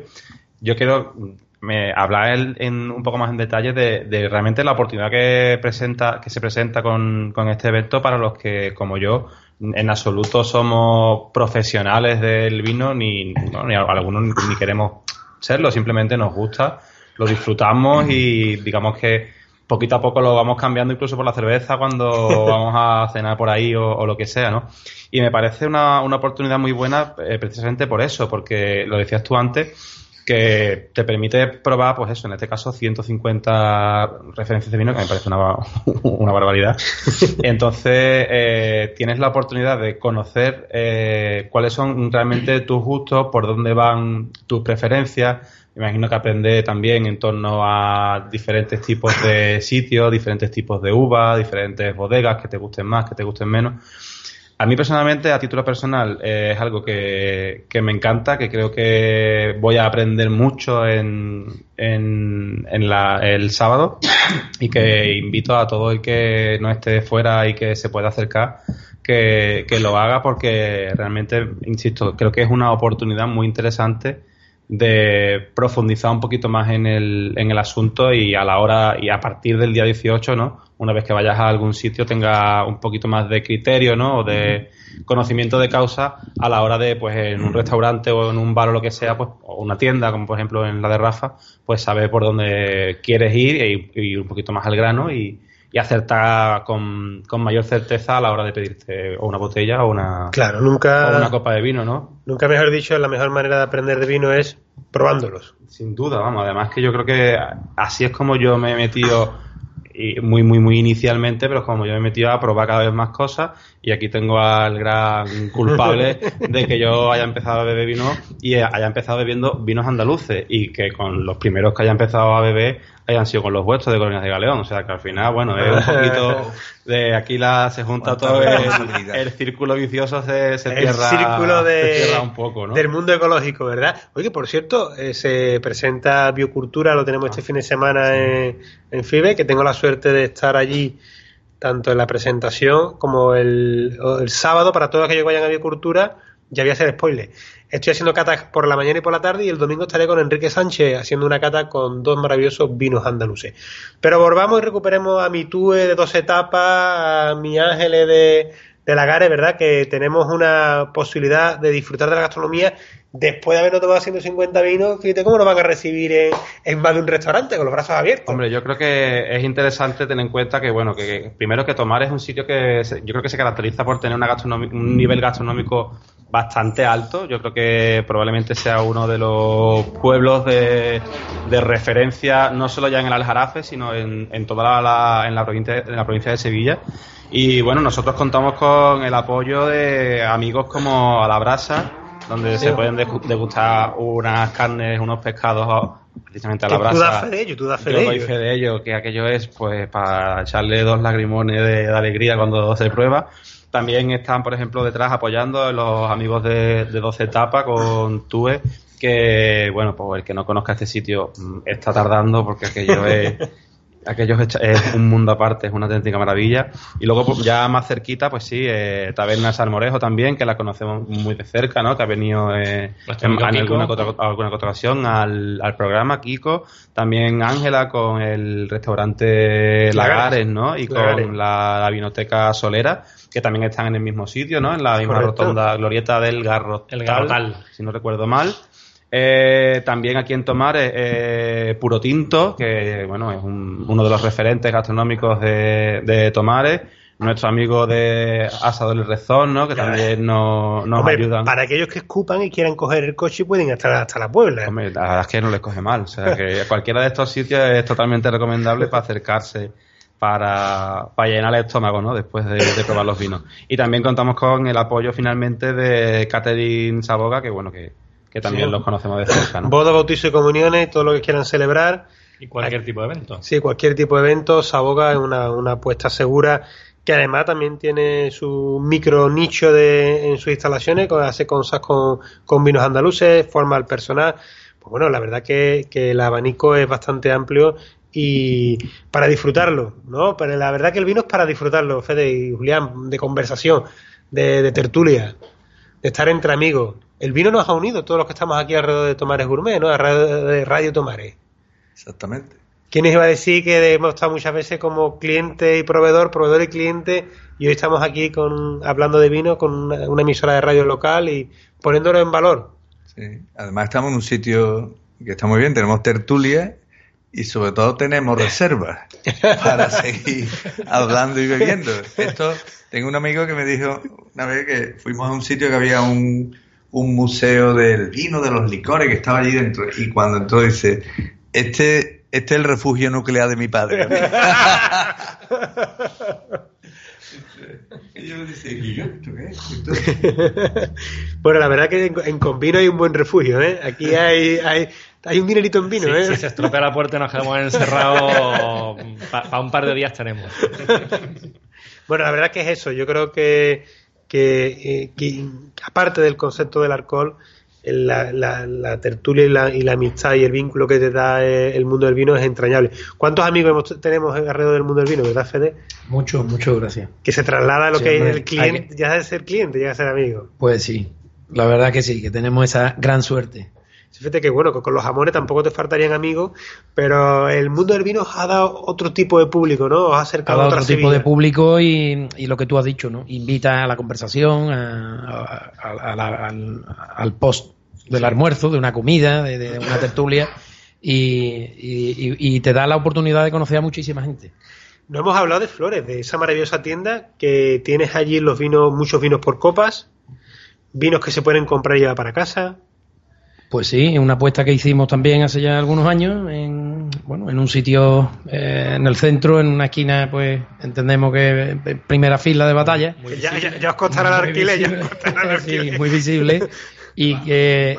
yo quiero me hablar en, un poco más en detalle de, realmente la oportunidad que presenta que se presenta con, con, este evento para los que como yo en absoluto somos profesionales del vino ni, ni algunos ni queremos serlo simplemente nos gusta lo disfrutamos y digamos que poquito a poco lo vamos cambiando incluso por la cerveza cuando vamos a cenar por ahí o, lo que sea, ¿no? Y me parece una, una oportunidad muy buena eh, precisamente por eso, porque lo decías tú antes, que te permite probar, pues eso, en este caso 150 referencias de vino, que me parece una, una barbaridad. Entonces, eh, tienes la oportunidad de conocer eh, cuáles son realmente tus gustos, por dónde van tus preferencias. Me imagino que aprende también en torno a diferentes tipos de sitios, diferentes tipos de uvas, diferentes bodegas que te gusten más, que te gusten menos. A mí personalmente, a título personal, eh, es algo que, me encanta, que creo que voy a aprender mucho en, en, el sábado y que invito a todo el que no esté fuera y que se pueda acercar que, que lo haga porque realmente, insisto, creo que es una oportunidad muy interesante de profundizar un poquito más en el, en el asunto y a la hora y a partir del día 18, ¿no? Una vez que vayas a algún sitio tenga un poquito más de criterio, ¿no? O de conocimiento de causa a la hora de, pues, en un restaurante o en un bar o lo que sea, pues, o una tienda, como por ejemplo en la de Rafa, pues saber por dónde quieres ir y, ir un poquito más al grano y, y acertar con, con, mayor certeza a la hora de pedirte o una botella o una, claro, nunca, o una copa de vino, ¿no? Nunca mejor dicho, la mejor manera de aprender de vino es probándolos. Sin duda, vamos. Además que yo creo que así es como yo me he metido muy, muy, muy inicialmente, pero como yo me he metido a probar cada vez más cosas y aquí tengo al gran culpable de que yo haya empezado a beber vino y haya empezado bebiendo vinos andaluces y que con los primeros que haya empezado a beber hayan sido con los vuestros de Colonias de Galeón. O sea que al final, bueno, es un poquito de aquí la, se junta todo el, círculo vicioso se, se, el círculo de, un poco, ¿no? del mundo ecológico, ¿verdad? Oye, por cierto, eh, se presenta Biocultura, lo tenemos este fin de semana en, en FIBE, que tengo la suerte de estar allí tanto en la presentación como el, el sábado para todos aquellos que vayan a Biocultura ya voy a hacer spoiler. Estoy haciendo catas por la mañana y por la tarde y el domingo estaré con Enrique Sánchez haciendo una cata con dos maravillosos vinos andaluces. Pero volvamos y recuperemos a mi Tue de dos etapas, a mi Ángeles de, de Lagares, ¿verdad? Que tenemos una posibilidad de disfrutar de la gastronomía después de habernos tomado 150 vinos, fíjate cómo nos van a recibir en, más de un restaurante con los brazos abiertos. Hombre, yo creo que es interesante tener en cuenta que, bueno, que, primero que Tomar es un sitio que yo creo que se caracteriza por tener una un nivel gastronómico bastante alto. Yo creo que probablemente sea uno de los pueblos de, referencia, no solo ya en el Aljarafe, sino en, en toda la, en la, provincia, en la provincia de Sevilla. Y bueno, nosotros contamos con el apoyo de amigos como A donde se pueden degustar unas carnes, unos pescados precisamente a la brasa. Tú das fe de ello, tú das fe de ello. de ello, que aquello es pues para echarle dos lagrimones de, alegría cuando se prueba. También están, por ejemplo, detrás apoyando a los amigos de, de 12 Etapas con TUE que, bueno, pues el que no conozca este sitio mm, está tardando porque aquello es aquello es un mundo aparte, es una auténtica maravilla. Y luego, pues, ya más cerquita, pues sí, eh, Taberna Salmorejo también, que la conocemos muy de cerca, ¿no? Que ha venido eh, en, alguna, alguna ocasión al, al, programa, Kiko. También Ángela con el restaurante Lagares, ¿no? Y con la, la, vinoteca Solera, que también están en el mismo sitio, ¿no? En la misma rotonda glorieta del Garro. El Garrotal. Si no recuerdo mal. Eh, también aquí en Tomar eh, Puro Tinto, que bueno, es uno de los referentes gastronómicos de, de Tomares. Nuestro amigo de Asador el Rezón, ¿no? que también nos, nos ayudan. Para aquellos que escupan y quieran coger el coche, pueden estar hasta la Puebla. Hombre, la verdad es que no les coge mal. O sea, que cualquiera de estos sitios es totalmente recomendable para acercarse para, para, llenar el estómago, ¿no? Después de, de, probar los vinos. Y también contamos con el apoyo finalmente de Catherine Saboga, que bueno, que, que también los conocemos de cerca. ¿no? Boda, bautizo y comuniones, todo lo que quieran celebrar. Y cualquier tipo de evento. Sí, cualquier tipo de evento. Saboga es una, una apuesta segura que además también tiene su micro nicho de, en sus instalaciones, hace cosas con, con vinos andaluces, forma el personal. Pues bueno, la verdad que, que el abanico es bastante amplio y para disfrutarlo, ¿no? Pero la verdad que el vino es para disfrutarlo, Fede y Julián, de conversación, de, de tertulia, de estar entre amigos, el vino nos ha unido, todos los que estamos aquí alrededor de Tomares Gourmet, ¿no? Alrededor de Radio Tomares. Exactamente. ¿Quién iba a decir que hemos estado muchas veces como cliente y proveedor, proveedor y cliente, y hoy estamos aquí con, hablando de vino con una, emisora de radio local y poniéndolo en valor? Sí, además estamos en un sitio que está muy bien, tenemos tertulia y sobre todo tenemos reservas para seguir hablando y bebiendo. Esto, tengo un amigo que me dijo una vez que fuimos a un sitio que había un un museo del vino, de los licores que estaba allí dentro. Y cuando entró dice, este, este es el refugio nuclear de mi padre. y yo bueno, la verdad que en, en Convino hay un buen refugio, ¿eh? Aquí hay, hay, hay un dinerito en vino, ¿eh? Si se estropea la puerta y nos quedamos encerrados, para un par de días tenemos. bueno, la verdad que es eso. Yo creo que eh, que, aparte del concepto del alcohol, la, la, tertulia y la, y la, amistad y el vínculo que te da eh, el mundo del vino es entrañable. ¿Cuántos amigos tenemos alrededor del mundo del vino, verdad, Fede? Muchos, muchas gracias. Que se traslada a lo que es el cliente, ya de ser cliente, ya de ser amigo. Pues sí, la verdad que sí, que tenemos esa gran suerte. Fíjate que bueno, con los amores tampoco te faltarían amigos, pero el mundo del vino ha dado otro tipo de público, ¿no? ha acercado a otro tipo de público y, lo que tú has dicho, ¿no? Invita a la conversación, al, post del almuerzo, de una comida, de, una tertulia, y, te da la oportunidad de conocer a muchísima gente. No hemos hablado de Flores, de esa maravillosa tienda que tienes allí los vinos, muchos vinos por copas, vinos que se pueden comprar y llevar para casa, pues sí, una apuesta que hicimos también hace ya algunos años, en, bueno, en un sitio eh, en el centro, en una esquina, pues entendemos que primera fila de batalla. ya, ya, os costará el alquiler, ya Sí, muy visible. Y que,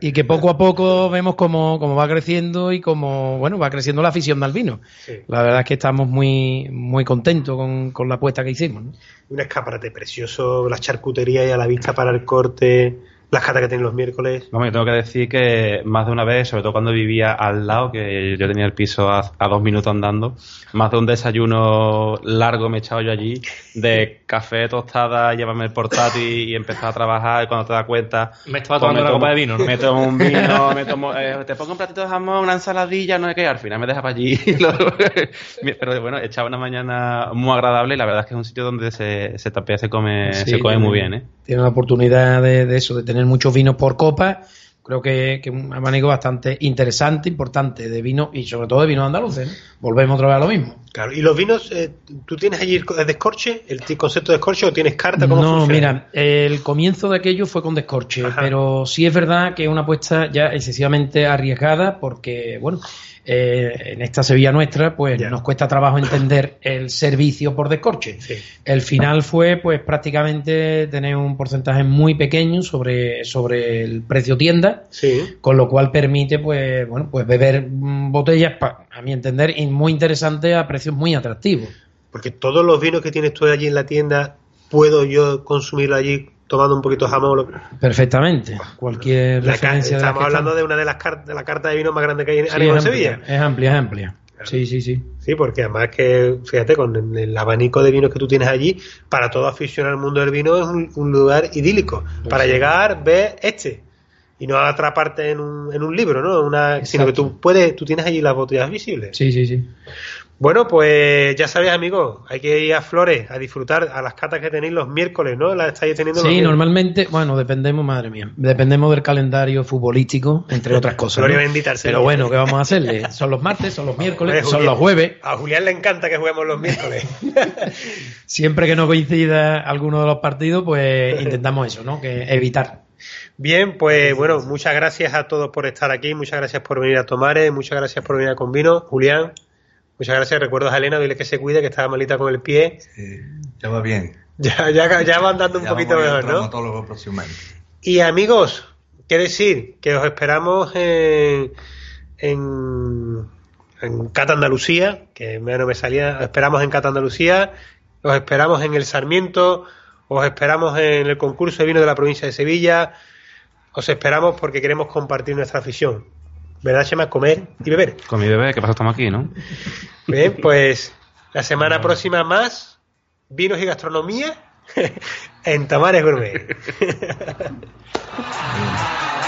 y que poco a poco vemos cómo, cómo va creciendo y cómo bueno va creciendo la afición del vino. La verdad es que estamos muy muy contentos con, con la apuesta que hicimos. Un escaparate precioso, la charcutería y a la vista para el corte las catas que tienen los miércoles. Vamos, yo tengo que decir que más de una vez, sobre todo cuando vivía al lado, que yo tenía el piso a, dos minutos andando, más de un desayuno largo me he echado yo allí, de café, tostada, llévame el portátil y, empezar a trabajar, y cuando te das cuenta... Me estaba tomando una copa de vino, Me tomo un vino, me tomo, eh, te pongo un platito de jamón, una ensaladilla, no sé qué, al final me deja para allí. Pero bueno, he echado una mañana muy agradable y la verdad es que es un sitio donde se, se tapea, se come, se come muy bien, ¿eh? Tiene la oportunidad de, de eso, de tener muchos vinos por copa. Creo que, que un abanico bastante interesante, importante de vino y sobre todo de vinos andaluces. Volvemos otra vez a lo mismo. Claro, y los vinos, eh, ¿tú tienes allí el descorche, el concepto de descorche o tienes carta? ¿Cómo no, mira, el comienzo de aquello fue con descorche, pero sí es verdad que es una apuesta ya excesivamente arriesgada porque, bueno, eh, en esta Sevilla nuestra, pues nos cuesta trabajo entender el servicio por descorche. El final fue, pues prácticamente tener un porcentaje muy pequeño sobre, sobre el precio tienda, con lo cual permite, pues, bueno, pues beber botellas, a mi entender, muy interesantes a precios muy atractivos. Porque todos los vinos que tienes tú allí en la tienda, puedo yo consumirlo allí tomando un poquito de jamón. Perfectamente. Cualquier referencia. estamos hablando de una de las cartas de la carta de vino más grande que hay en, Sevilla. Es amplia, es amplia. Sí, sí, sí. Sí, porque además que, fíjate, con el abanico de vinos que tú tienes allí, para todo aficionado al mundo del vino es un, lugar idílico. Pues para llegar, ver este. Y no atraparte en un, en un libro, ¿no? Una, sino que tú puedes, tú tienes allí las botellas visibles. Sí, sí, sí. Bueno, pues ya sabéis, amigos, hay que ir a Flores a disfrutar a las catas que tenéis los miércoles, ¿no? Las estáis teniendo Sí, normalmente, bueno, dependemos, madre mía, dependemos del calendario futbolístico, entre otras cosas. ¿no? Pero bueno, ¿qué vamos a hacerle? Son los martes, son los miércoles, son los jueves. A Julián le encanta que juguemos los miércoles. Siempre que no coincida alguno de los partidos, pues intentamos eso, ¿no? Que evitar. Bien, pues bueno, muchas gracias a todos por estar aquí, muchas gracias por venir a tomar, muchas gracias por venir a Convino. Julián. Muchas gracias. Recuerdo a Elena, dile que se cuide, que estaba malita con el pie. ya va bien. Ya, ya, ya va andando un poquito mejor, ¿no? próximamente. Y amigos, ¿qué decir? Que os esperamos en, en, en Cata Andalucía, que no me salía. Os esperamos en Cata Andalucía, os esperamos en el Sarmiento, os esperamos en el concurso de vino de la provincia de Sevilla. Os esperamos porque queremos compartir nuestra afición. ¿Verdad, Chema? Comer y beber. Con mi bebé, ¿qué pasa? Estamos aquí, ¿no? Bien, pues la semana próxima más vinos y gastronomía en Tamares Gourmet.